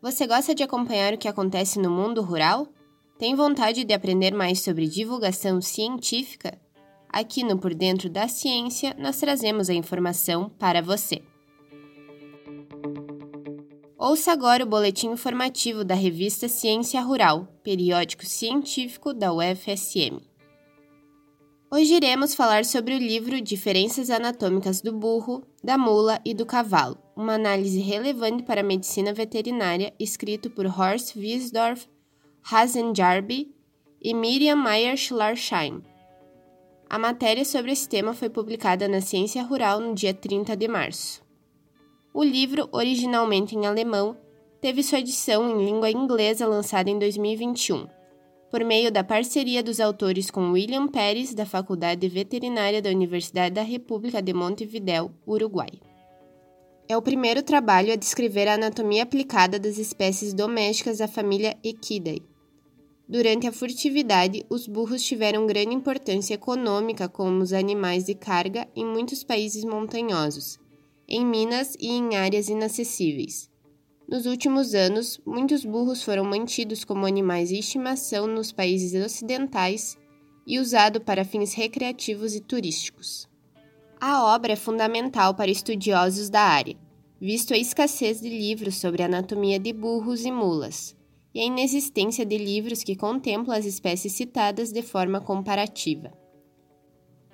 Você gosta de acompanhar o que acontece no mundo rural? Tem vontade de aprender mais sobre divulgação científica? Aqui no Por Dentro da Ciência, nós trazemos a informação para você. Ouça agora o boletim informativo da revista Ciência Rural, periódico científico da UFSM. Hoje iremos falar sobre o livro Diferenças Anatômicas do Burro, da Mula e do Cavalo, uma análise relevante para a medicina veterinária, escrito por Horst Wiesdorf, Hazen Jarby e Miriam Meyer-Schlarsheim. A matéria sobre esse tema foi publicada na Ciência Rural no dia 30 de março. O livro, originalmente em alemão, teve sua edição em língua inglesa lançada em 2021 por meio da parceria dos autores com William Pérez, da Faculdade de Veterinária da Universidade da República de Montevideo, Uruguai. É o primeiro trabalho a descrever a anatomia aplicada das espécies domésticas da família Equidae. Durante a furtividade, os burros tiveram grande importância econômica como os animais de carga em muitos países montanhosos, em minas e em áreas inacessíveis. Nos últimos anos, muitos burros foram mantidos como animais de estimação nos países ocidentais e usado para fins recreativos e turísticos. A obra é fundamental para estudiosos da área, visto a escassez de livros sobre anatomia de burros e mulas, e a inexistência de livros que contemplam as espécies citadas de forma comparativa.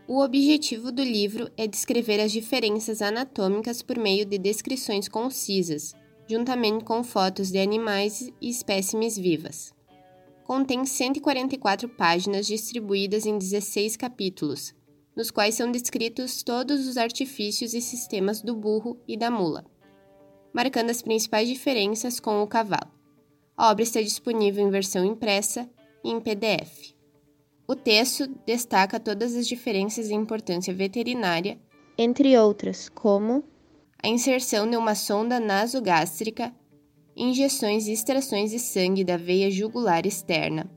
O objetivo do livro é descrever as diferenças anatômicas por meio de descrições concisas, juntamente com fotos de animais e espécimes vivas. Contém 144 páginas distribuídas em 16 capítulos, nos quais são descritos todos os artifícios e sistemas do burro e da mula, marcando as principais diferenças com o cavalo. A obra está disponível em versão impressa e em PDF. O texto destaca todas as diferenças de importância veterinária, entre outras, como a inserção de uma sonda nasogástrica, injeções e extrações de sangue da veia jugular externa,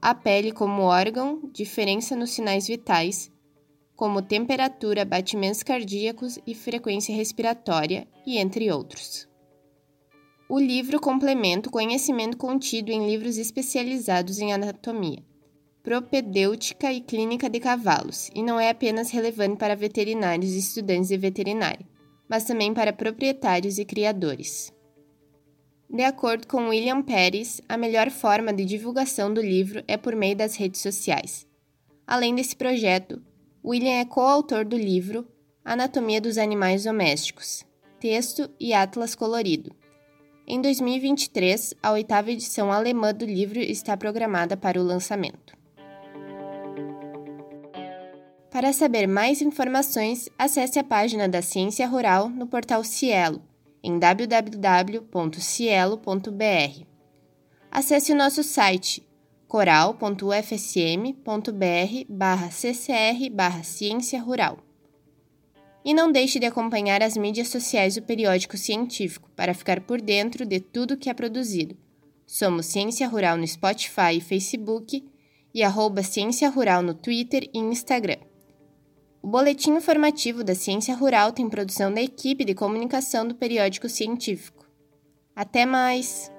a pele como órgão, diferença nos sinais vitais, como temperatura, batimentos cardíacos e frequência respiratória, e entre outros. O livro complementa o conhecimento contido em livros especializados em anatomia, propedêutica e clínica de cavalos, e não é apenas relevante para veterinários e estudantes de veterinária mas também para proprietários e criadores. De acordo com William Pérez, a melhor forma de divulgação do livro é por meio das redes sociais. Além desse projeto, William é coautor do livro Anatomia dos Animais Domésticos, texto e atlas colorido. Em 2023, a oitava edição alemã do livro está programada para o lançamento. Para saber mais informações, acesse a página da Ciência Rural no portal Cielo, em www.cielo.br. Acesse o nosso site coral.ufsm.br/ccr ciência rural. E não deixe de acompanhar as mídias sociais do periódico científico para ficar por dentro de tudo que é produzido. Somos Ciência Rural no Spotify e Facebook e arroba Ciência Rural no Twitter e Instagram. O Boletim Informativo da Ciência Rural tem produção da equipe de comunicação do periódico científico. Até mais!